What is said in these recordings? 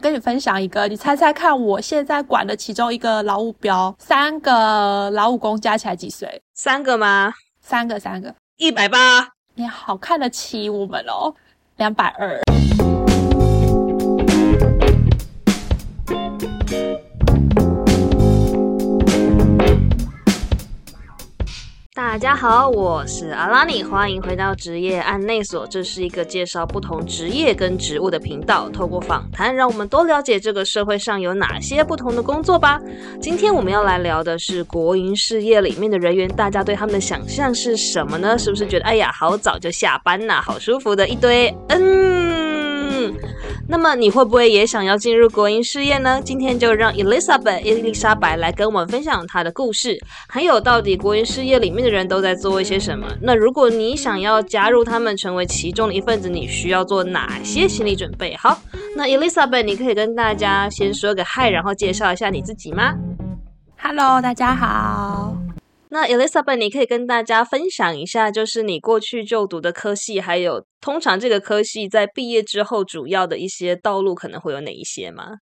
跟你分享一个，你猜猜看，我现在管的其中一个劳务标，三个劳务工加起来几岁？三个吗？三个，三个，一百八。你好看得起我们哦，两百二。大家好，我是阿拉尼，欢迎回到职业案内所。这是一个介绍不同职业跟职务的频道，透过访谈，让我们多了解这个社会上有哪些不同的工作吧。今天我们要来聊的是国营事业里面的人员，大家对他们的想象是什么呢？是不是觉得哎呀，好早就下班呐，好舒服的一堆？嗯。那么你会不会也想要进入国营事业呢？今天就让 Elizabeth 伊丽莎白来跟我们分享她的故事，还有到底国营事业里面的人都在做一些什么。那如果你想要加入他们，成为其中的一份子，你需要做哪些心理准备？好，那 Elizabeth，你可以跟大家先说个嗨，然后介绍一下你自己吗？Hello，大家好。那 Elizabeth，你可以跟大家分享一下，就是你过去就读的科系，还有通常这个科系在毕业之后主要的一些道路可能会有哪一些吗？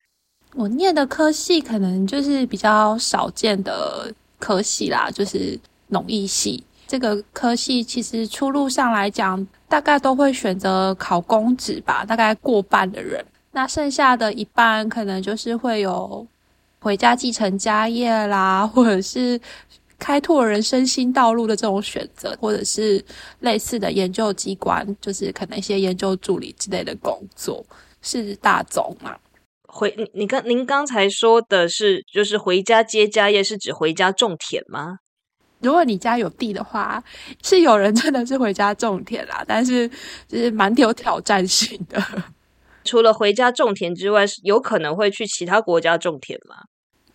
我念的科系可能就是比较少见的科系啦，就是农艺系。这个科系其实出路上来讲，大概都会选择考公职吧，大概过半的人。那剩下的一半可能就是会有回家继承家业啦，或者是。开拓人生新道路的这种选择，或者是类似的研究机关，就是可能一些研究助理之类的工作，是大众嘛？回你，你刚您刚才说的是，就是回家接家业，是指回家种田吗？如果你家有地的话，是有人真的是回家种田啦，但是就是蛮有挑战性的。除了回家种田之外，有可能会去其他国家种田吗？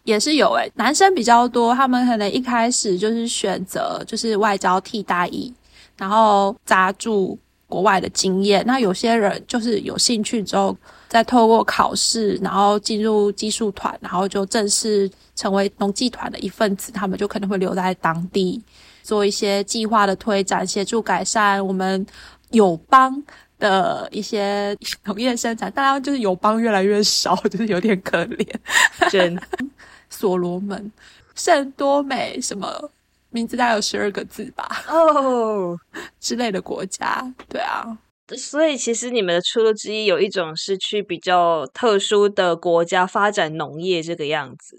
也是有诶，男生比较多，他们可能一开始就是选择就是外交替代役，然后扎住国外的经验。那有些人就是有兴趣之后，再透过考试，然后进入技术团，然后就正式成为农技团的一份子。他们就可能会留在当地做一些计划的推展，协助改善我们友邦的一些农业生产。当然，就是友邦越来越少，就是有点可怜，真。所罗门、圣多美什么名字？大概有十二个字吧。哦，之类的国家，对啊。所以其实你们的出路之一有一种是去比较特殊的国家发展农业这个样子。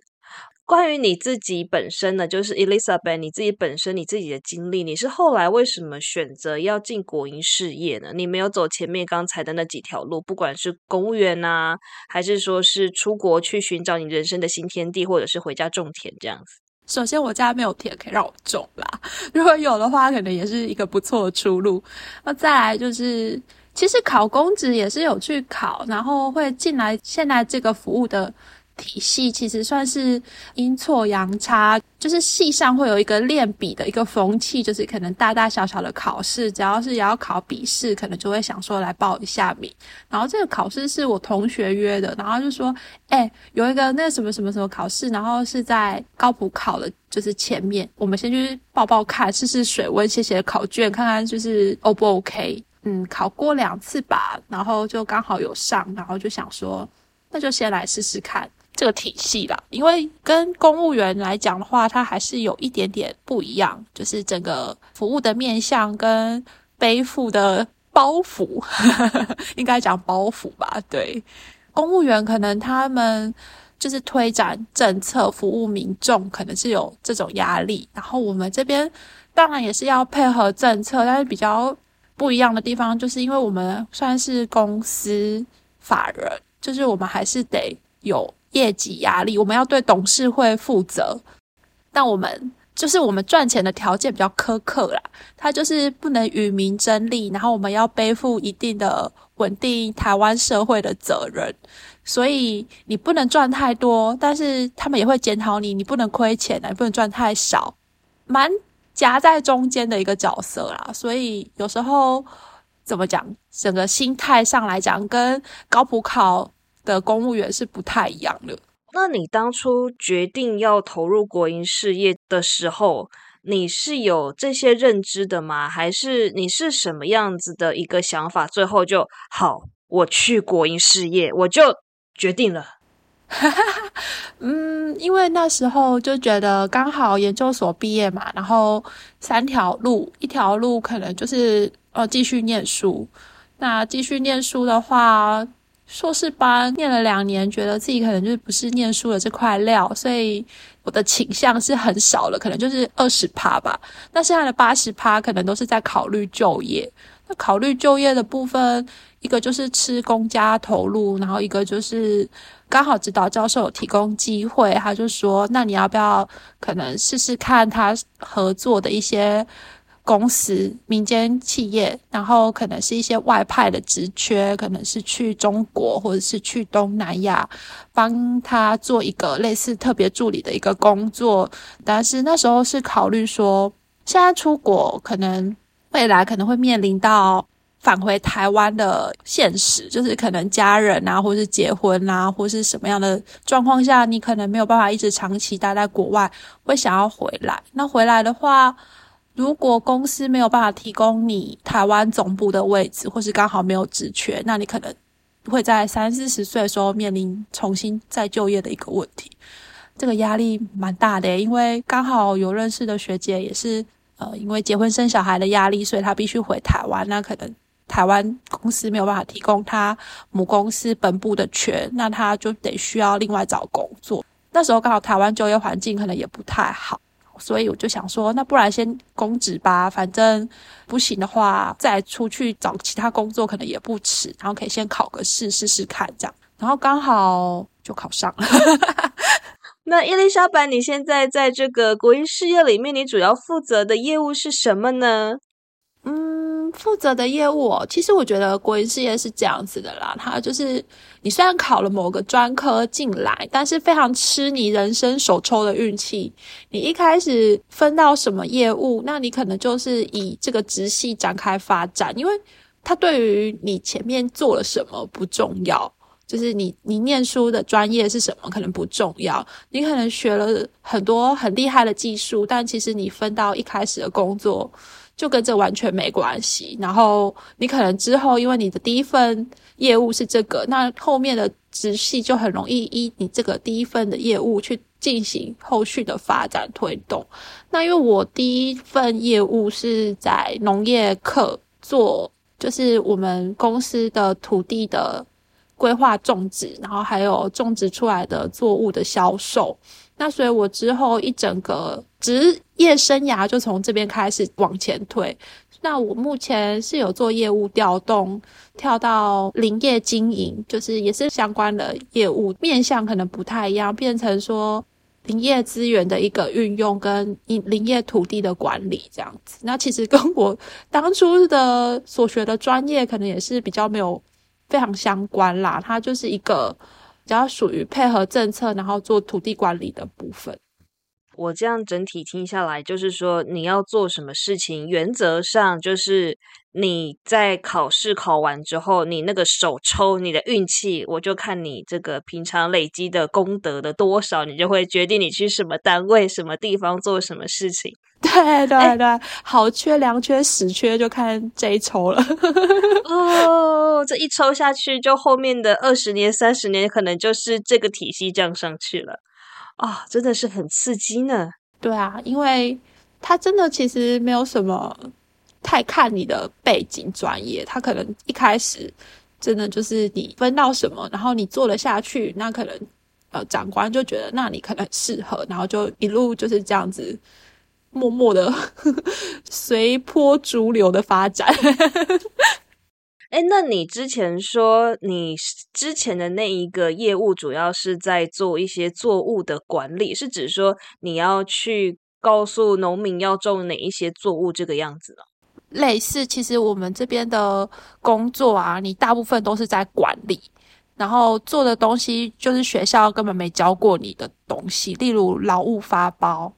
关于你自己本身呢，就是 Elizabeth，你自己本身你自己的经历，你是后来为什么选择要进国营事业呢？你没有走前面刚才的那几条路，不管是公务员呐，还是说是出国去寻找你人生的新天地，或者是回家种田这样子。首先，我家没有田可以让我种啦，如果有的话，可能也是一个不错的出路。那再来就是，其实考公职也是有去考，然后会进来现在这个服务的。体系其实算是阴错阳差，就是系上会有一个练笔的一个风气，就是可能大大小小的考试，只要是也要考笔试，可能就会想说来报一下名。然后这个考试是我同学约的，然后就说，哎，有一个那什么什么什么考试，然后是在高普考的，就是前面，我们先去报报看，试试水温，写写考卷，看看就是 O 不 OK。嗯，考过两次吧，然后就刚好有上，然后就想说，那就先来试试看。这个体系啦，因为跟公务员来讲的话，它还是有一点点不一样，就是整个服务的面向跟背负的包袱，应该讲包袱吧。对，公务员可能他们就是推展政策、服务民众，可能是有这种压力。然后我们这边当然也是要配合政策，但是比较不一样的地方，就是因为我们算是公司法人，就是我们还是得有。业绩压力，我们要对董事会负责，但我们就是我们赚钱的条件比较苛刻啦，它就是不能与民争利，然后我们要背负一定的稳定台湾社会的责任，所以你不能赚太多，但是他们也会检讨你，你不能亏钱你不能赚太少，蛮夹在中间的一个角色啦，所以有时候怎么讲，整个心态上来讲，跟高普考。的公务员是不太一样的。那你当初决定要投入国营事业的时候，你是有这些认知的吗？还是你是什么样子的一个想法？最后就好，我去国营事业，我就决定了？嗯，因为那时候就觉得刚好研究所毕业嘛，然后三条路，一条路可能就是呃继续念书。那继续念书的话，硕士班念了两年，觉得自己可能就是不是念书的这块料，所以我的倾向是很少了，可能就是二十趴吧。那剩下的八十趴可能都是在考虑就业。那考虑就业的部分，一个就是吃公家投入，然后一个就是刚好指导教授有提供机会，他就说，那你要不要可能试试看他合作的一些。公司、民间企业，然后可能是一些外派的职缺，可能是去中国或者是去东南亚，帮他做一个类似特别助理的一个工作。但是那时候是考虑说，现在出国可能未来可能会面临到返回台湾的现实，就是可能家人啊，或是结婚啊，或是什么样的状况下，你可能没有办法一直长期待在国外，会想要回来。那回来的话。如果公司没有办法提供你台湾总部的位置，或是刚好没有职缺，那你可能会在三四十岁的时候面临重新再就业的一个问题。这个压力蛮大的，因为刚好有认识的学姐也是，呃，因为结婚生小孩的压力，所以她必须回台湾。那可能台湾公司没有办法提供她母公司本部的缺，那她就得需要另外找工作。那时候刚好台湾就业环境可能也不太好。所以我就想说，那不然先公职吧，反正不行的话，再出去找其他工作可能也不迟。然后可以先考个试试试看，这样。然后刚好就考上了。那伊丽莎白，你现在在这个国营事业里面，你主要负责的业务是什么呢？嗯，负责的业务，其实我觉得国营事业是这样子的啦。它就是你虽然考了某个专科进来，但是非常吃你人生手抽的运气。你一开始分到什么业务，那你可能就是以这个直系展开发展，因为它对于你前面做了什么不重要，就是你你念书的专业是什么可能不重要。你可能学了很多很厉害的技术，但其实你分到一开始的工作。就跟这完全没关系。然后你可能之后，因为你的第一份业务是这个，那后面的直系就很容易依你这个第一份的业务去进行后续的发展推动。那因为我第一份业务是在农业课做，就是我们公司的土地的规划种植，然后还有种植出来的作物的销售。那所以，我之后一整个职业生涯就从这边开始往前推。那我目前是有做业务调动，跳到林业经营，就是也是相关的业务面向，可能不太一样，变成说林业资源的一个运用跟林林业土地的管理这样子。那其实跟我当初的所学的专业，可能也是比较没有非常相关啦。它就是一个。比较属于配合政策，然后做土地管理的部分。我这样整体听下来，就是说你要做什么事情，原则上就是你在考试考完之后，你那个手抽你的运气，我就看你这个平常累积的功德的多少，你就会决定你去什么单位、什么地方做什么事情。对对对，好缺、良缺、死缺，就看这一抽了。哦，这一抽下去，就后面的二十年、三十年，可能就是这个体系降上去了。啊，真的是很刺激呢。对啊，因为他真的其实没有什么太看你的背景专业，他可能一开始真的就是你分到什么，然后你做了下去，那可能呃长官就觉得那你可能适合，然后就一路就是这样子。默默的 随波逐流的发展。哎，那你之前说你之前的那一个业务主要是在做一些作物的管理，是指说你要去告诉农民要种哪一些作物这个样子呢？类似，其实我们这边的工作啊，你大部分都是在管理，然后做的东西就是学校根本没教过你的东西，例如劳务发包。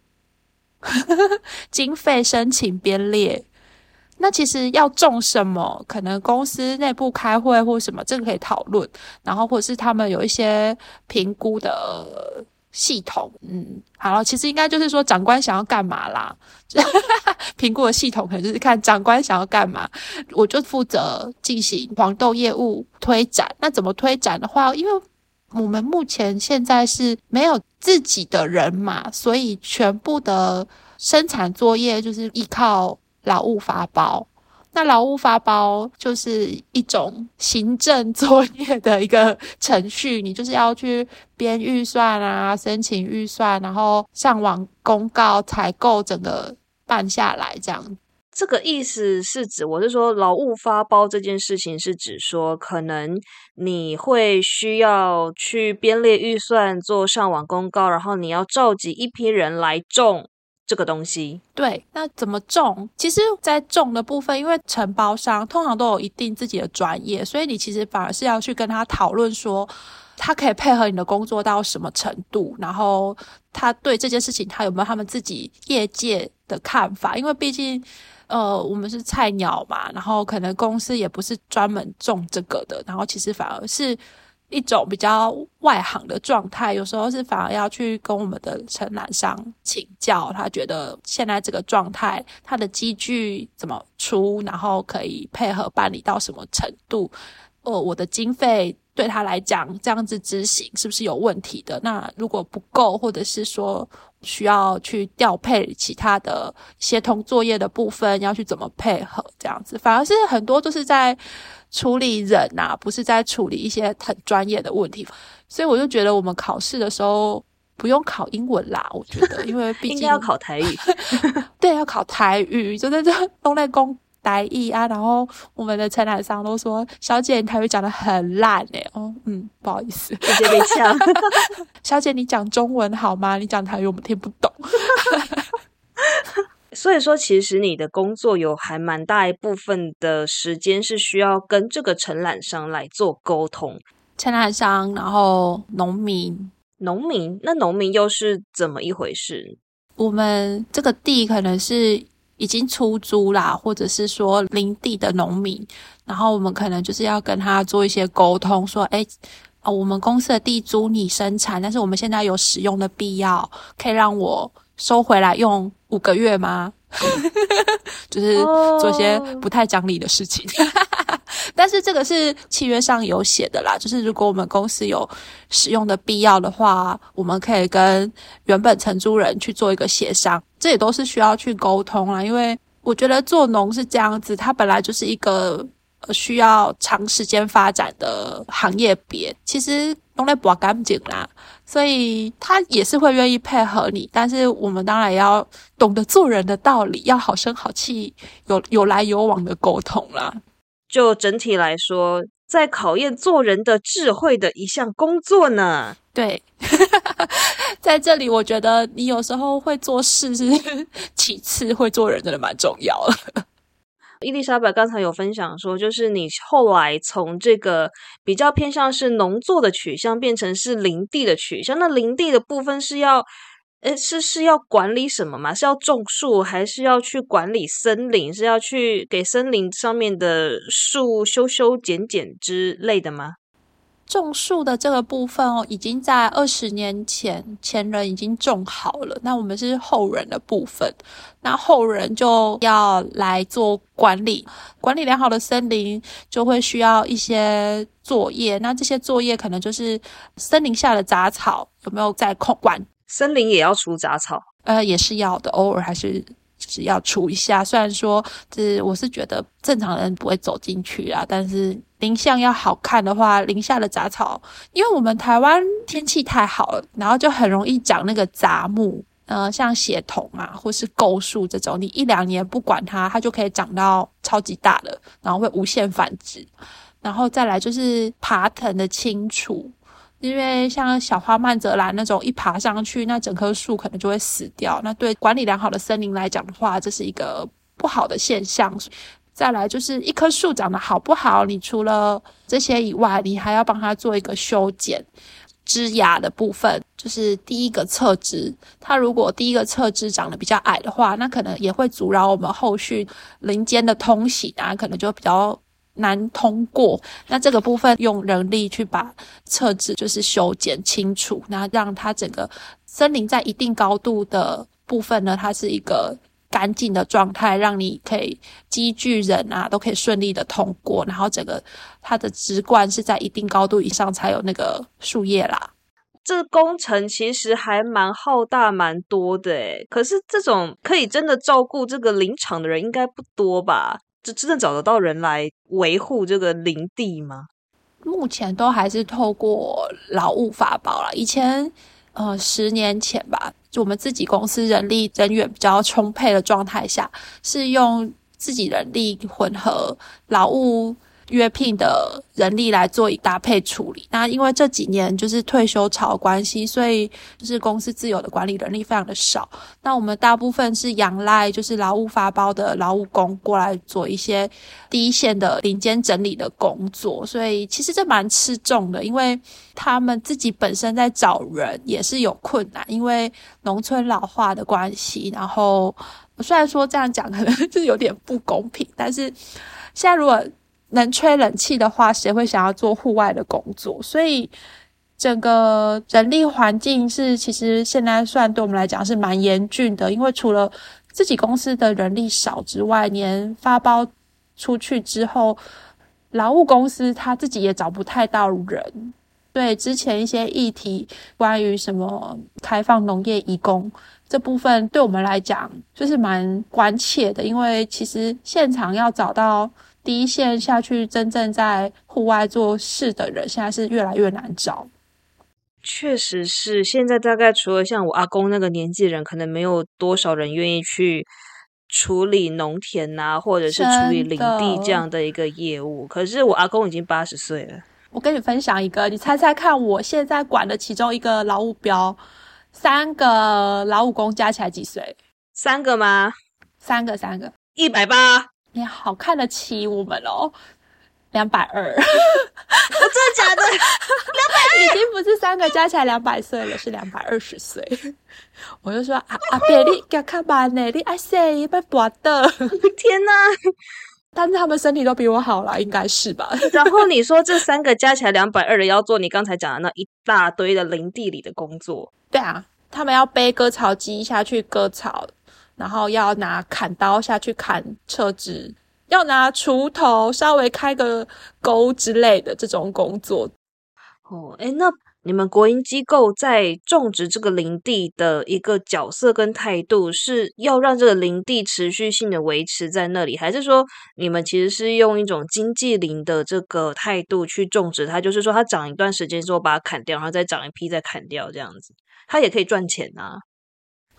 经费申请编列，那其实要种什么，可能公司内部开会或什么，这个可以讨论。然后或者是他们有一些评估的系统，嗯，好了，其实应该就是说长官想要干嘛啦，评估的系统可能就是看长官想要干嘛，我就负责进行黄豆业务推展。那怎么推展的话，因为我们目前现在是没有自己的人马，所以全部的生产作业就是依靠劳务发包。那劳务发包就是一种行政作业的一个程序，你就是要去编预算啊，申请预算，然后上网公告采购，整个办下来这样。这个意思是指，我是说劳务发包这件事情是指说，可能你会需要去编列预算，做上网公告，然后你要召集一批人来种。这个东西对，那怎么种？其实，在种的部分，因为承包商通常都有一定自己的专业，所以你其实反而是要去跟他讨论说，他可以配合你的工作到什么程度，然后他对这件事情他有没有他们自己业界的看法？因为毕竟，呃，我们是菜鸟嘛，然后可能公司也不是专门种这个的，然后其实反而是。一种比较外行的状态，有时候是反而要去跟我们的承揽商请教，他觉得现在这个状态，他的机具怎么出，然后可以配合办理到什么程度？哦，我的经费对他来讲，这样子执行是不是有问题的？那如果不够，或者是说需要去调配其他的协同作业的部分，要去怎么配合？这样子，反而是很多就是在。处理人呐，不是在处理一些很专业的问题，所以我就觉得我们考试的时候不用考英文啦。我觉得，因为毕竟 要考台语，对，要考台语，就在这东内公台语啊。然后我们的承揽商都说：“小姐，你台语讲的很烂哎。”哦，嗯，不好意思，直接被呛。小姐，你讲中文好吗？你讲台语我们听不懂。所以说，其实你的工作有还蛮大一部分的时间是需要跟这个承揽商来做沟通。承揽商，然后农民，农民，那农民又是怎么一回事？我们这个地可能是已经出租啦，或者是说林地的农民，然后我们可能就是要跟他做一些沟通，说，哎，哦，我们公司的地租你生产，但是我们现在有使用的必要，可以让我收回来用。五个月吗？就是做些不太讲理的事情，但是这个是契约上有写的啦。就是如果我们公司有使用的必要的话，我们可以跟原本承租人去做一个协商，这也都是需要去沟通啦。因为我觉得做农是这样子，它本来就是一个需要长时间发展的行业别，其实都来不干净啦。所以他也是会愿意配合你，但是我们当然要懂得做人的道理，要好声好气，有有来有往的沟通啦。就整体来说，在考验做人的智慧的一项工作呢。对，在这里我觉得你有时候会做事是 其次，会做人真的蛮重要的。伊丽莎白刚才有分享说，就是你后来从这个比较偏向是农作的取向，变成是林地的取向。那林地的部分是要，呃，是是要管理什么吗？是要种树，还是要去管理森林？是要去给森林上面的树修修剪剪之类的吗？种树的这个部分哦，已经在二十年前前人已经种好了。那我们是后人的部分，那后人就要来做管理，管理良好的森林就会需要一些作业。那这些作业可能就是森林下的杂草有没有在控管？森林也要除杂草？呃，也是要的，偶尔还是。就是要除一下，虽然说这我是觉得正常人不会走进去啊，但是林相要好看的话，林下的杂草，因为我们台湾天气太好了，然后就很容易长那个杂木，呃，像血桐啊，或是构树这种，你一两年不管它，它就可以长到超级大的，然后会无限繁殖，然后再来就是爬藤的清除。因为像小花曼泽兰那种一爬上去，那整棵树可能就会死掉。那对管理良好的森林来讲的话，这是一个不好的现象。再来就是一棵树长得好不好，你除了这些以外，你还要帮它做一个修剪枝芽的部分，就是第一个侧枝。它如果第一个侧枝长得比较矮的话，那可能也会阻挠我们后续林间的通行啊，可能就比较。难通过，那这个部分用人力去把侧枝就是修剪清楚，那让它整个森林在一定高度的部分呢，它是一个干净的状态，让你可以机具人啊都可以顺利的通过，然后整个它的直冠是在一定高度以上才有那个树叶啦。这工程其实还蛮浩大、蛮多的诶，可是这种可以真的照顾这个林场的人应该不多吧？就真的找得到人来维护这个林地吗？目前都还是透过劳务法包了。以前，呃，十年前吧，就我们自己公司人力人员比较充沛的状态下，是用自己人力混合劳务。约聘的人力来做搭配处理。那因为这几年就是退休潮关系，所以就是公司自有的管理人力非常的少。那我们大部分是仰赖就是劳务发包的劳务工过来做一些第一线的林间整理的工作。所以其实这蛮吃重的，因为他们自己本身在找人也是有困难，因为农村老化的关系。然后虽然说这样讲可能就有点不公平，但是现在如果能吹冷气的话，谁会想要做户外的工作？所以整个人力环境是，其实现在算对我们来讲是蛮严峻的。因为除了自己公司的人力少之外，连发包出去之后，劳务公司他自己也找不太到人。对之前一些议题，关于什么开放农业移工这部分，对我们来讲就是蛮关切的。因为其实现场要找到。第一线下去真正在户外做事的人，现在是越来越难找。确实是，现在大概除了像我阿公那个年纪人，可能没有多少人愿意去处理农田呐，或者是处理林地这样的一个业务。可是我阿公已经八十岁了。我跟你分享一个，你猜猜看，我现在管的其中一个劳务标，三个劳务工加起来几岁？三个吗？三个，三个，一百八。你好看得起我们哦，两百二，真的假的？两百二已经不是三个加起来两百岁了，是两百二十岁。我就说啊阿伯，你给看吧呢，你哎塞，被拔的，天哪！但是他们身体都比我好了，应该是吧？然后你说这三个加起来两百二的要做你刚才讲的那一大堆的林地里的工作，对啊，他们要背割草机下去割草。然后要拿砍刀下去砍车子，要拿锄头稍微开个沟之类的这种工作。哦，哎，那你们国营机构在种植这个林地的一个角色跟态度，是要让这个林地持续性的维持在那里，还是说你们其实是用一种经济林的这个态度去种植它？就是说，它长一段时间之后把它砍掉，然后再长一批再砍掉，这样子，它也可以赚钱啊。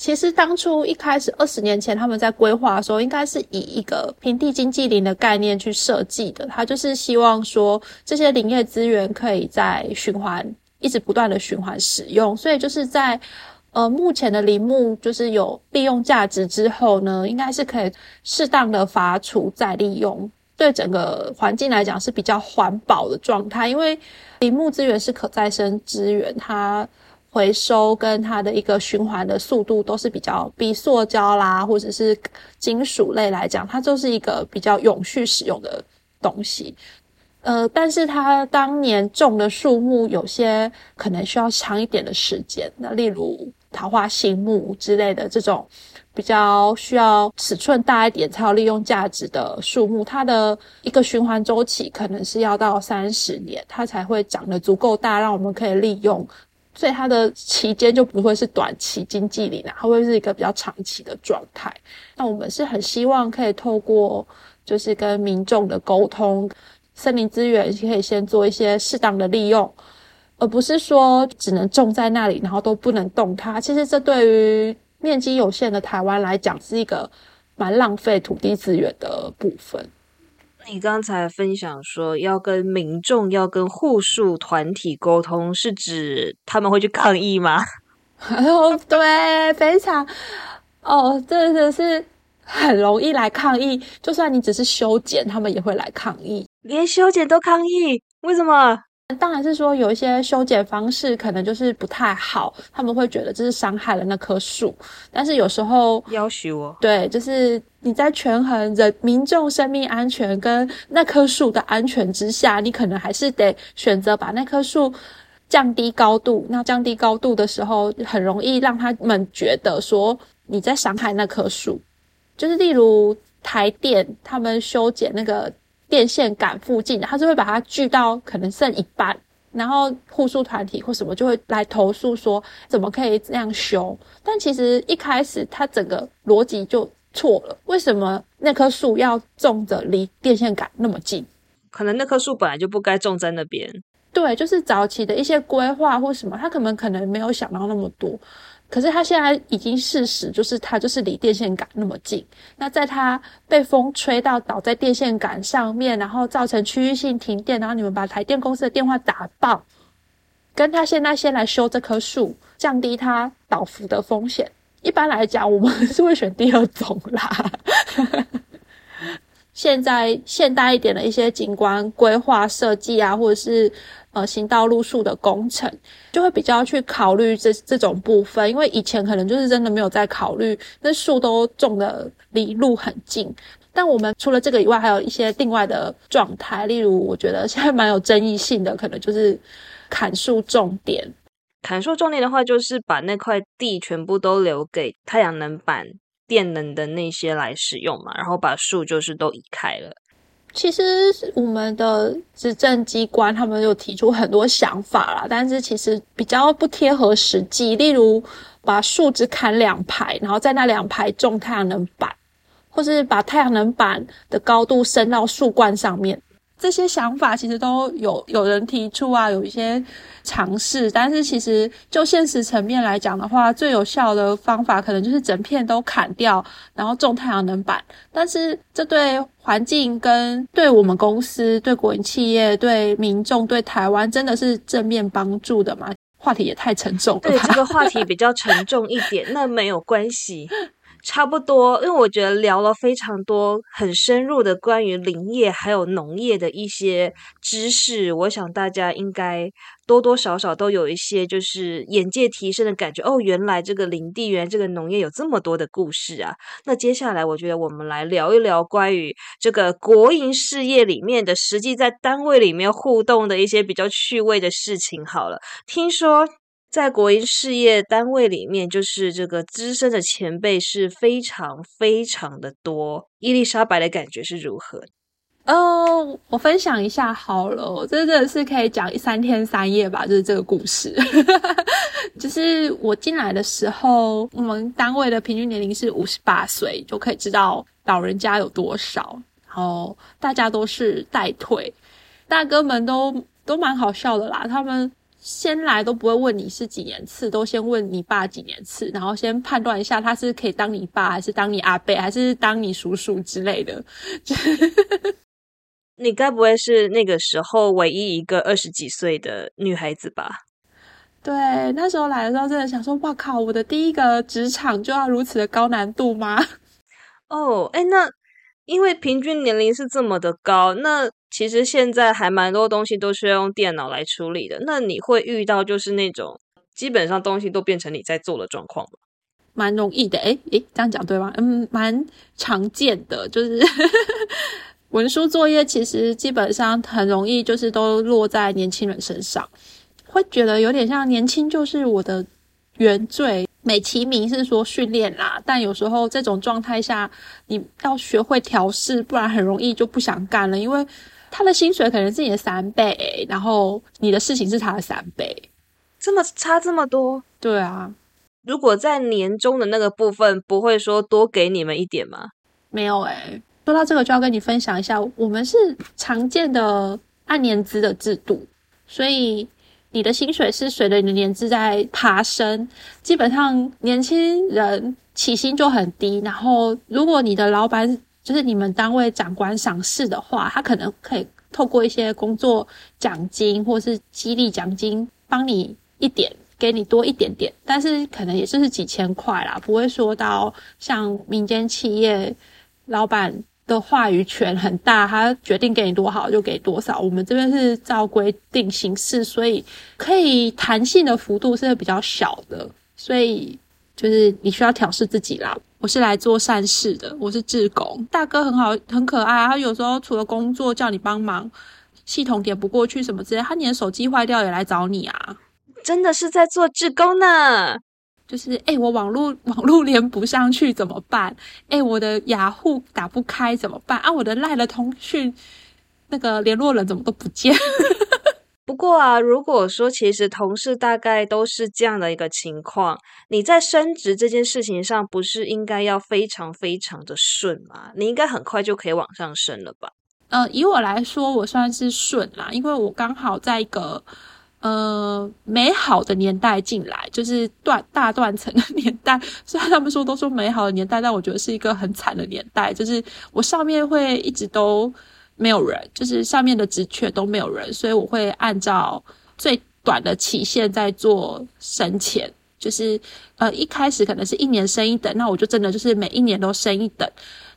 其实当初一开始二十年前他们在规划的时候，应该是以一个平地经济林的概念去设计的。他就是希望说这些林业资源可以在循环，一直不断的循环使用。所以就是在呃目前的林木就是有利用价值之后呢，应该是可以适当的伐除再利用，对整个环境来讲是比较环保的状态。因为林木资源是可再生资源，它。回收跟它的一个循环的速度都是比较比塑胶啦，或者是金属类来讲，它就是一个比较永续使用的东西。呃，但是它当年种的树木有些可能需要长一点的时间，那例如桃花心木之类的这种比较需要尺寸大一点才有利用价值的树木，它的一个循环周期可能是要到三十年，它才会长得足够大，让我们可以利用。所以它的期间就不会是短期经济里呢，它会是一个比较长期的状态。那我们是很希望可以透过就是跟民众的沟通，森林资源可以先做一些适当的利用，而不是说只能种在那里，然后都不能动它。其实这对于面积有限的台湾来讲，是一个蛮浪费土地资源的部分。你刚才分享说要跟民众、要跟护树团体沟通，是指他们会去抗议吗？哦，对，非常哦，真的是很容易来抗议。就算你只是修剪，他们也会来抗议，连修剪都抗议，为什么？当然是说有一些修剪方式可能就是不太好，他们会觉得这是伤害了那棵树。但是有时候要求我，对，就是你在权衡人民众生命安全跟那棵树的安全之下，你可能还是得选择把那棵树降低高度。那降低高度的时候，很容易让他们觉得说你在伤害那棵树。就是例如台电他们修剪那个电线杆附近，他是会把它锯到可能剩一半，然后护树团体或什么就会来投诉说怎么可以这样修？但其实一开始他整个逻辑就错了，为什么那棵树要种的离电线杆那么近？可能那棵树本来就不该种在那边。对，就是早期的一些规划或什么，他可能可能没有想到那么多。可是他现在已经事实就是他就是离电线杆那么近，那在他被风吹到倒在电线杆上面，然后造成区域性停电，然后你们把台电公司的电话打爆，跟他现在先来修这棵树，降低他倒伏的风险。一般来讲，我们是会选第二种啦。现在现代一点的一些景观规划设计啊，或者是。呃，行道路树的工程就会比较去考虑这这种部分，因为以前可能就是真的没有在考虑，那树都种的离路很近。但我们除了这个以外，还有一些另外的状态，例如我觉得现在蛮有争议性的，可能就是砍树重点。砍树重点的话，就是把那块地全部都留给太阳能板电能的那些来使用嘛，然后把树就是都移开了。其实我们的执政机关他们有提出很多想法啦，但是其实比较不贴合实际。例如把树枝砍两排，然后在那两排种太阳能板，或是把太阳能板的高度升到树冠上面。这些想法其实都有有人提出啊，有一些尝试，但是其实就现实层面来讲的话，最有效的方法可能就是整片都砍掉，然后种太阳能板。但是这对环境跟对我们公司、对国营企业、对民众、对台湾，真的是正面帮助的吗？话题也太沉重了。对，这个话题比较沉重一点，那没有关系。差不多，因为我觉得聊了非常多很深入的关于林业还有农业的一些知识，我想大家应该多多少少都有一些就是眼界提升的感觉。哦，原来这个林地，原来这个农业有这么多的故事啊！那接下来，我觉得我们来聊一聊关于这个国营事业里面的实际在单位里面互动的一些比较趣味的事情。好了，听说。在国营事业单位里面，就是这个资深的前辈是非常非常的多。伊丽莎白的感觉是如何？哦，我分享一下好了，真的是可以讲三天三夜吧，就是这个故事。就是我进来的时候，我们单位的平均年龄是五十八岁，就可以知道老人家有多少。然后大家都是代退，大哥们都都蛮好笑的啦，他们。先来都不会问你是几年次，都先问你爸几年次，然后先判断一下他是可以当你爸，还是当你阿伯，还是当你叔叔之类的。你该不会是那个时候唯一一个二十几岁的女孩子吧？对，那时候来的时候真的想说，哇靠，我的第一个职场就要如此的高难度吗？哦，哎，那因为平均年龄是这么的高，那。其实现在还蛮多东西都是要用电脑来处理的。那你会遇到就是那种基本上东西都变成你在做的状况吗？蛮容易的，诶诶，这样讲对吗？嗯，蛮常见的，就是 文书作业其实基本上很容易，就是都落在年轻人身上，会觉得有点像年轻就是我的原罪。美其名是说训练啦，但有时候这种状态下，你要学会调试，不然很容易就不想干了，因为。他的薪水可能是你的三倍，然后你的事情是他的三倍，这么差这么多？对啊，如果在年终的那个部分，不会说多给你们一点吗？没有诶。说到这个就要跟你分享一下，我们是常见的按年资的制度，所以你的薪水是随着你的年资在爬升，基本上年轻人起薪就很低，然后如果你的老板。就是你们单位长官赏识的话，他可能可以透过一些工作奖金或是激励奖金，帮你一点，给你多一点点，但是可能也就是几千块啦，不会说到像民间企业老板的话语权很大，他决定给你多好就给多少。我们这边是照规定行事，所以可以弹性的幅度是比较小的，所以就是你需要调试自己啦。我是来做善事的，我是志工大哥，很好，很可爱。他有时候除了工作叫你帮忙，系统点不过去什么之类，他连手机坏掉也来找你啊！真的是在做志工呢。就是哎，我网络网络连不上去怎么办？哎，我的雅虎打不开怎么办？啊，我的赖的通讯那个联络人怎么都不见？不过啊，如果说其实同事大概都是这样的一个情况，你在升职这件事情上，不是应该要非常非常的顺吗？你应该很快就可以往上升了吧？呃，以我来说，我算是顺啦，因为我刚好在一个。呃，美好的年代进来，就是断大断层的年代。虽然他们说都说美好的年代，但我觉得是一个很惨的年代。就是我上面会一直都没有人，就是上面的职缺都没有人，所以我会按照最短的期限在做升迁。就是呃，一开始可能是一年升一等，那我就真的就是每一年都升一等。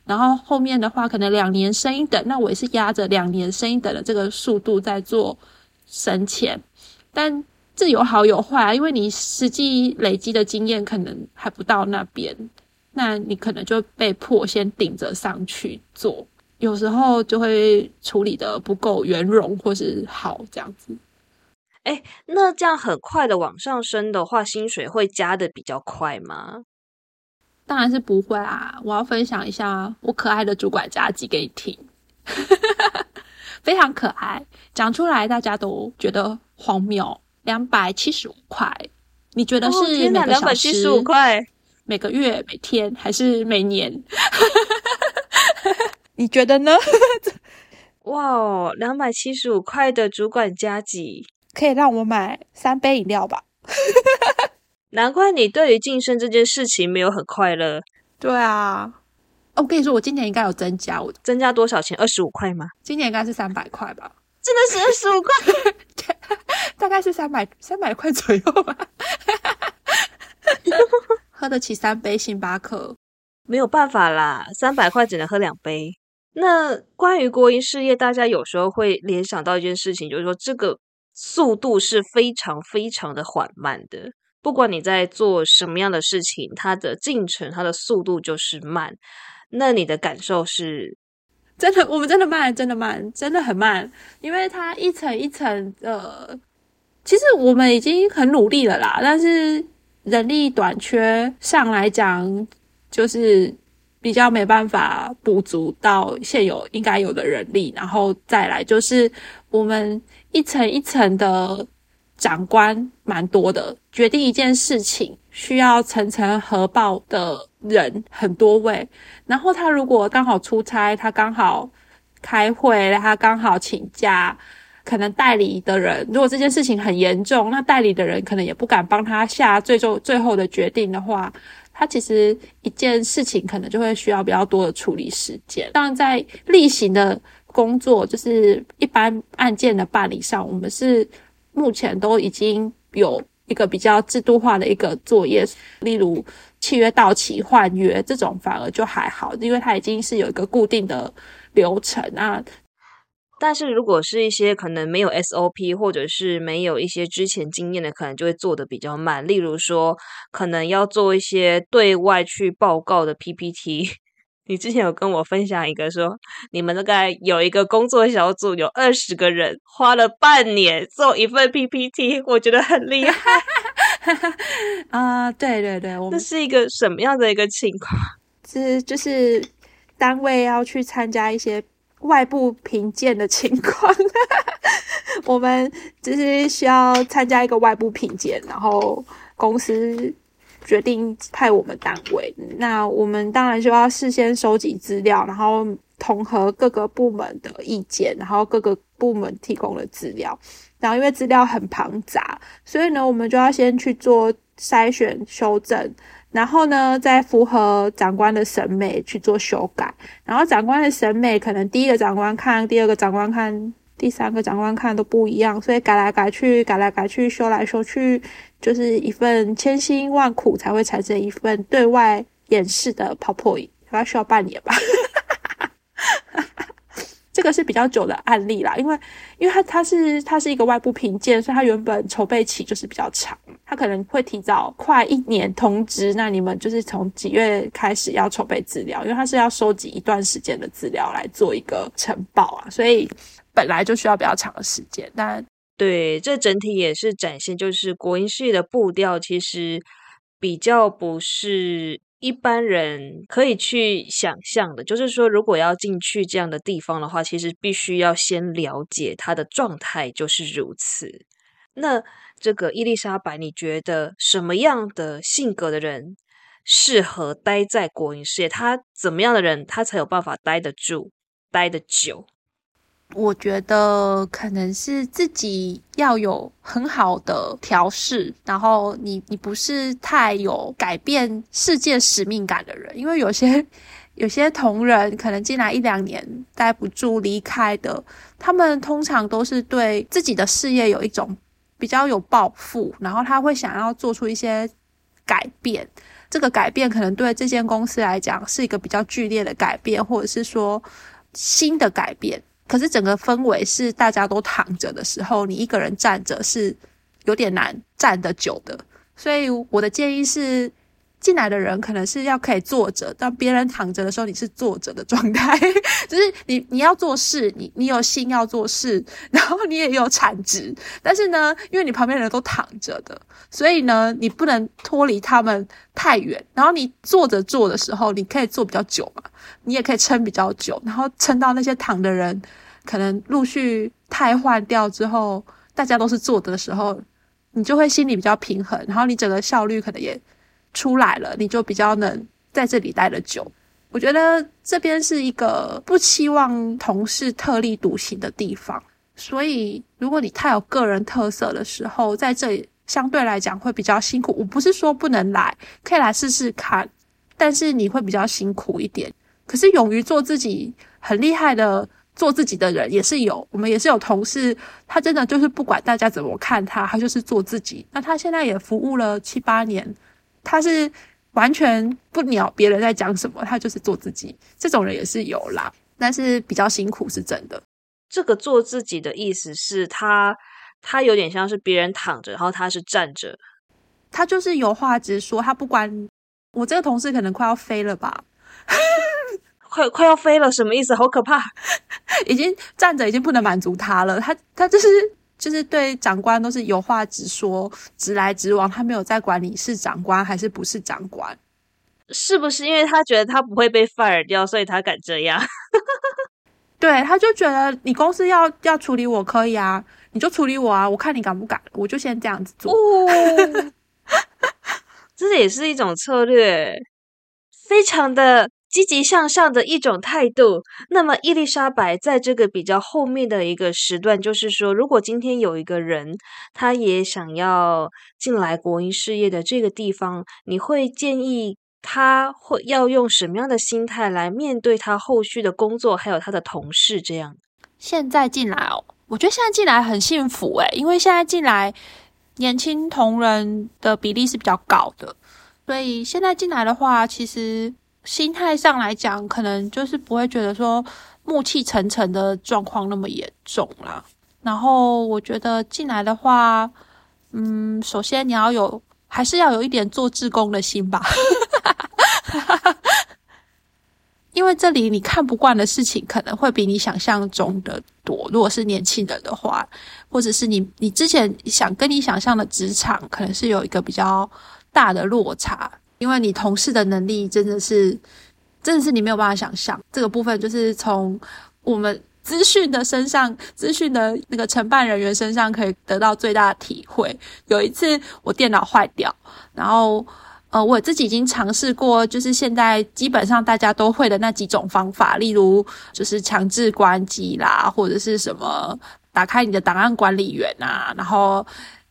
然后后面的话，可能两年升一等，那我也是压着两年升一等的这个速度在做升迁。但这有好有坏啊，因为你实际累积的经验可能还不到那边，那你可能就被迫先顶着上去做，有时候就会处理的不够圆融或是好这样子。哎，那这样很快的往上升的话，薪水会加的比较快吗？当然是不会啊！我要分享一下我可爱的主管家级给你听，非常可爱，讲出来大家都觉得。荒谬，两百七十五块，你觉得是每个小时、每个月、每天还是每年？你觉得呢？哇哦，两百七十五块的主管加级，可以让我买三杯饮料吧？难怪你对于晋升这件事情没有很快乐。对啊，我跟你说，我今年应该有增加，我增加多少钱？二十五块吗？今年应该是三百块吧？真的是二十五块，大概是三百三百块左右吧。喝得起三杯星巴克，没有办法啦，三百块只能喝两杯。那关于国营事业，大家有时候会联想到一件事情，就是说这个速度是非常非常的缓慢的。不管你在做什么样的事情，它的进程、它的速度就是慢。那你的感受是？真的，我们真的慢，真的慢，真的很慢，因为它一层一层的。其实我们已经很努力了啦，但是人力短缺上来讲，就是比较没办法补足到现有应该有的人力，然后再来就是我们一层一层的。长官蛮多的，决定一件事情需要层层核报的人很多位。然后他如果刚好出差，他刚好开会，他刚好请假，可能代理的人如果这件事情很严重，那代理的人可能也不敢帮他下最终最后的决定的话，他其实一件事情可能就会需要比较多的处理时间。当然，在例行的工作，就是一般案件的办理上，我们是。目前都已经有一个比较制度化的一个作业，例如契约到期换约这种，反而就还好，因为它已经是有一个固定的流程啊。但是如果是一些可能没有 SOP 或者是没有一些之前经验的，可能就会做的比较慢。例如说，可能要做一些对外去报告的 PPT。你之前有跟我分享一个说，你们大概有一个工作小组，有二十个人，花了半年做一份 PPT，我觉得很厉害。啊，对对对，这是一个什么样的一个情况？是就是单位要去参加一些外部评鉴的情况，我们就是需要参加一个外部评鉴，然后公司。决定派我们单位，那我们当然就要事先收集资料，然后统合各个部门的意见，然后各个部门提供的资料，然后因为资料很庞杂，所以呢，我们就要先去做筛选、修正，然后呢，再符合长官的审美去做修改，然后长官的审美可能第一个长官看，第二个长官看。第三个长官看都不一样，所以改来改去，改来改去，修来修去，就是一份千辛万苦才会产生一份对外演示的 PowerPoint，大概需要半年吧。这个是比较久的案例啦，因为因为它它是它是一个外部评鉴，所以它原本筹备期就是比较长，它可能会提早快一年通知，那你们就是从几月开始要筹备资料，因为它是要收集一段时间的资料来做一个呈报啊，所以。本来就需要比较长的时间，但对这整体也是展现，就是国营事业的步调其实比较不是一般人可以去想象的。就是说，如果要进去这样的地方的话，其实必须要先了解他的状态，就是如此。那这个伊丽莎白，你觉得什么样的性格的人适合待在国营事业？他怎么样的人，他才有办法待得住、待得久？我觉得可能是自己要有很好的调试，然后你你不是太有改变世界使命感的人，因为有些 有些同仁可能进来一两年待不住离开的，他们通常都是对自己的事业有一种比较有抱负，然后他会想要做出一些改变，这个改变可能对这间公司来讲是一个比较剧烈的改变，或者是说新的改变。可是整个氛围是大家都躺着的时候，你一个人站着是有点难站得久的。所以我的建议是，进来的人可能是要可以坐着，当别人躺着的时候，你是坐着的状态，就是你你要做事，你你有心要做事，然后你也有产值。但是呢，因为你旁边人都躺着的，所以呢，你不能脱离他们太远。然后你坐着做的时候，你可以坐比较久嘛。你也可以撑比较久，然后撑到那些躺的人可能陆续汰换掉之后，大家都是坐着的时候，你就会心里比较平衡，然后你整个效率可能也出来了，你就比较能在这里待得久。我觉得这边是一个不期望同事特立独行的地方，所以如果你太有个人特色的时候，在这里相对来讲会比较辛苦。我不是说不能来，可以来试试看，但是你会比较辛苦一点。可是勇于做自己、很厉害的做自己的人也是有，我们也是有同事，他真的就是不管大家怎么看他，他就是做自己。那他现在也服务了七八年，他是完全不鸟别人在讲什么，他就是做自己。这种人也是有啦，但是比较辛苦是真的。这个做自己的意思是他，他有点像是别人躺着，然后他是站着，他就是有话直说，他不管我这个同事可能快要飞了吧。快快要飞了，什么意思？好可怕！已经站着，已经不能满足他了。他他就是就是对长官都是有话直说，直来直往。他没有在管你是长官还是不是长官，是不是？因为他觉得他不会被 fire 掉，所以他敢这样。对，他就觉得你公司要要处理我可以啊，你就处理我啊，我看你敢不敢，我就先这样子做。这也是一种策略。非常的积极向上的一种态度。那么，伊丽莎白在这个比较后面的一个时段，就是说，如果今天有一个人，他也想要进来国营事业的这个地方，你会建议他会要用什么样的心态来面对他后续的工作，还有他的同事？这样，现在进来哦，我觉得现在进来很幸福诶，因为现在进来年轻同仁的比例是比较高的。所以现在进来的话，其实心态上来讲，可能就是不会觉得说暮气沉沉的状况那么严重啦。然后我觉得进来的话，嗯，首先你要有，还是要有一点做志工的心吧。因为这里你看不惯的事情，可能会比你想象中的多。如果是年轻人的话，或者是你你之前想跟你想象的职场，可能是有一个比较。大的落差，因为你同事的能力真的是，真的是你没有办法想象。这个部分就是从我们资讯的身上，资讯的那个承办人员身上可以得到最大的体会。有一次我电脑坏掉，然后呃，我自己已经尝试过，就是现在基本上大家都会的那几种方法，例如就是强制关机啦，或者是什么打开你的档案管理员啊，然后。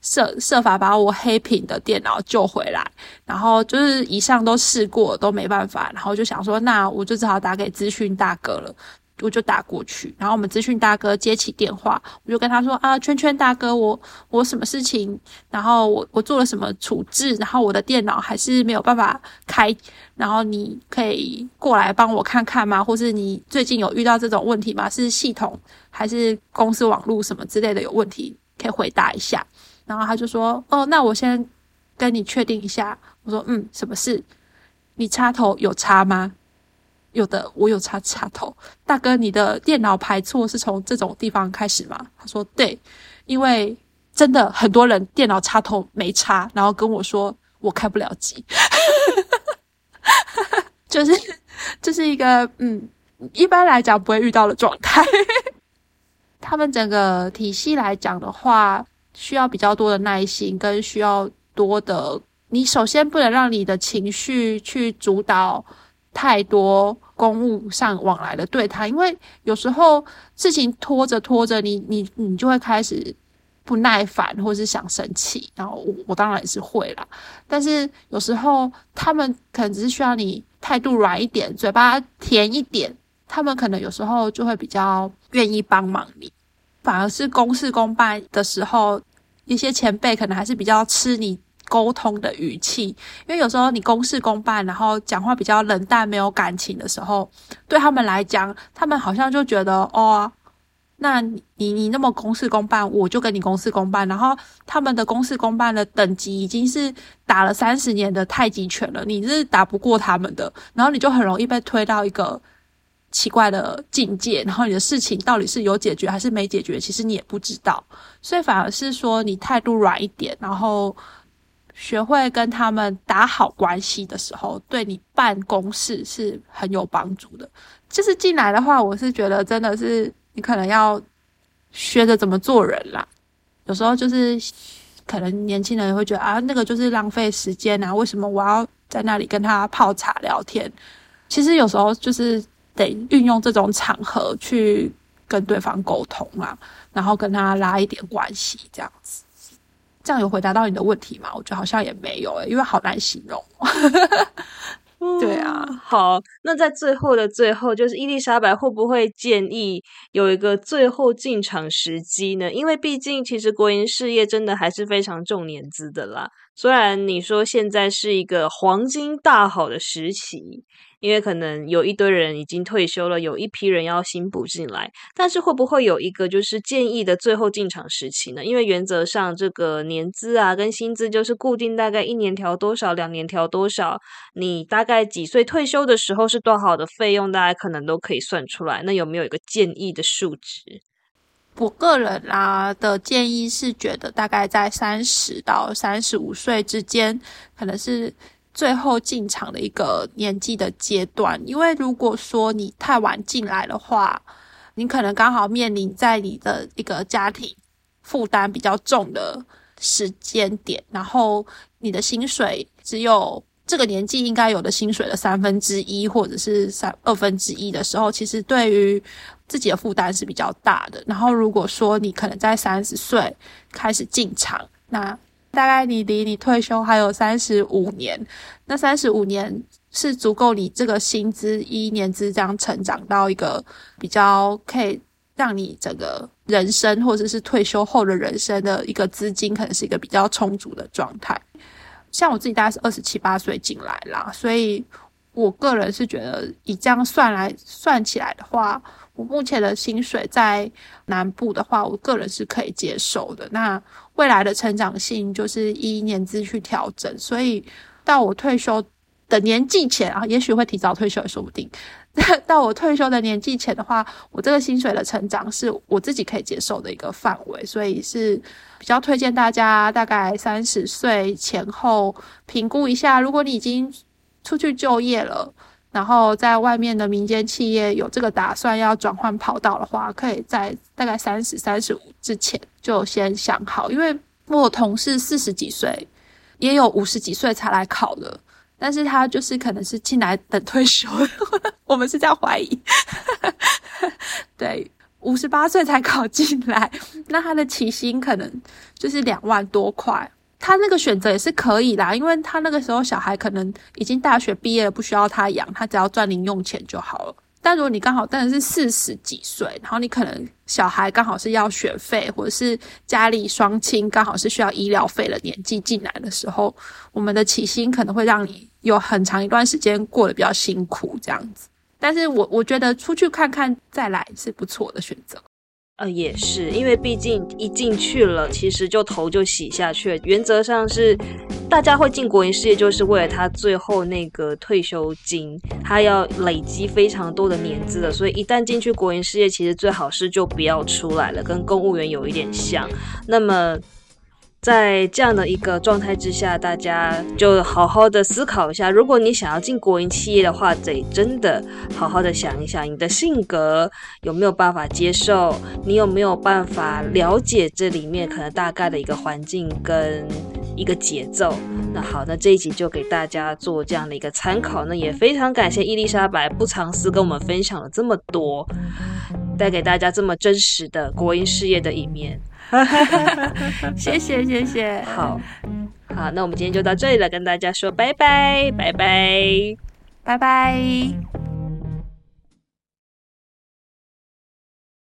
设设法把我黑屏的电脑救回来，然后就是以上都试过都没办法，然后就想说，那我就只好打给资讯大哥了，我就打过去，然后我们资讯大哥接起电话，我就跟他说啊，圈圈大哥，我我什么事情，然后我我做了什么处置，然后我的电脑还是没有办法开，然后你可以过来帮我看看吗？或是你最近有遇到这种问题吗？是系统还是公司网络什么之类的有问题？可以回答一下。然后他就说：“哦，那我先跟你确定一下。”我说：“嗯，什么事？你插头有插吗？有的，我有插插头。大哥，你的电脑排错是从这种地方开始吗？”他说：“对，因为真的很多人电脑插头没插，然后跟我说。”我开不了机，就是这是一个嗯，一般来讲不会遇到的状态。他们整个体系来讲的话，需要比较多的耐心，跟需要多的。你首先不能让你的情绪去主导太多公务上往来的对他，因为有时候事情拖着拖着，你你你就会开始。不耐烦，或是想生气，然后我我当然也是会啦。但是有时候他们可能只是需要你态度软一点，嘴巴甜一点，他们可能有时候就会比较愿意帮忙你。反而是公事公办的时候，一些前辈可能还是比较吃你沟通的语气，因为有时候你公事公办，然后讲话比较冷淡、没有感情的时候，对他们来讲，他们好像就觉得哦。那你你那么公事公办，我就跟你公事公办。然后他们的公事公办的等级已经是打了三十年的太极拳了，你是打不过他们的。然后你就很容易被推到一个奇怪的境界，然后你的事情到底是有解决还是没解决，其实你也不知道。所以反而是说你态度软一点，然后学会跟他们打好关系的时候，对你办公室是很有帮助的。就是进来的话，我是觉得真的是。你可能要学着怎么做人啦。有时候就是可能年轻人会觉得啊，那个就是浪费时间啊，为什么我要在那里跟他泡茶聊天？其实有时候就是得运用这种场合去跟对方沟通啊，然后跟他拉一点关系，这样子。这样有回答到你的问题吗？我觉得好像也没有诶，因为好难形容。对啊，好，那在最后的最后，就是伊丽莎白会不会建议有一个最后进场时机呢？因为毕竟，其实国营事业真的还是非常重年资的啦。虽然你说现在是一个黄金大好的时期。因为可能有一堆人已经退休了，有一批人要新补进来，但是会不会有一个就是建议的最后进场时期呢？因为原则上这个年资啊跟薪资就是固定，大概一年调多少，两年调多少，你大概几岁退休的时候是多少的费用，大家可能都可以算出来。那有没有一个建议的数值？我个人啊的建议是觉得大概在三十到三十五岁之间，可能是。最后进场的一个年纪的阶段，因为如果说你太晚进来的话，你可能刚好面临在你的一个家庭负担比较重的时间点，然后你的薪水只有这个年纪应该有的薪水的三分之一或者是三二分之一的时候，其实对于自己的负担是比较大的。然后如果说你可能在三十岁开始进场，那大概你离你退休还有三十五年，那三十五年是足够你这个薪资一年资这样成长到一个比较可以让你整个人生或者是退休后的人生的一个资金，可能是一个比较充足的状态。像我自己大概是二十七八岁进来啦，所以我个人是觉得以这样算来算起来的话。我目前的薪水在南部的话，我个人是可以接受的。那未来的成长性就是依年资去调整，所以到我退休的年纪前啊，也许会提早退休也说不定。到我退休的年纪前的话，我这个薪水的成长是我自己可以接受的一个范围，所以是比较推荐大家大概三十岁前后评估一下，如果你已经出去就业了。然后在外面的民间企业有这个打算要转换跑道的话，可以在大概三十三十五之前就先想好，因为我同事四十几岁，也有五十几岁才来考的，但是他就是可能是进来等退休，我们是这样怀疑。对，五十八岁才考进来，那他的起薪可能就是两万多块。他那个选择也是可以啦，因为他那个时候小孩可能已经大学毕业了，不需要他养，他只要赚零用钱就好了。但如果你刚好但是四十几岁，然后你可能小孩刚好是要学费，或者是家里双亲刚好是需要医疗费的年纪进来的时候，我们的起薪可能会让你有很长一段时间过得比较辛苦这样子。但是我我觉得出去看看再来是不错的选择。呃，也是，因为毕竟一进去了，其实就头就洗下去了。原则上是，大家会进国营事业，就是为了他最后那个退休金，他要累积非常多的年资的。所以一旦进去国营事业，其实最好是就不要出来了，跟公务员有一点像。那么。在这样的一个状态之下，大家就好好的思考一下，如果你想要进国营企业的话，得真的好好的想一想，你的性格有没有办法接受，你有没有办法了解这里面可能大概的一个环境跟一个节奏。那好，那这一集就给大家做这样的一个参考。那也非常感谢伊丽莎白不藏私跟我们分享了这么多，带给大家这么真实的国营事业的一面。谢谢谢谢，好。好，那我们今天就到这里了，跟大家说拜拜，拜拜，拜拜。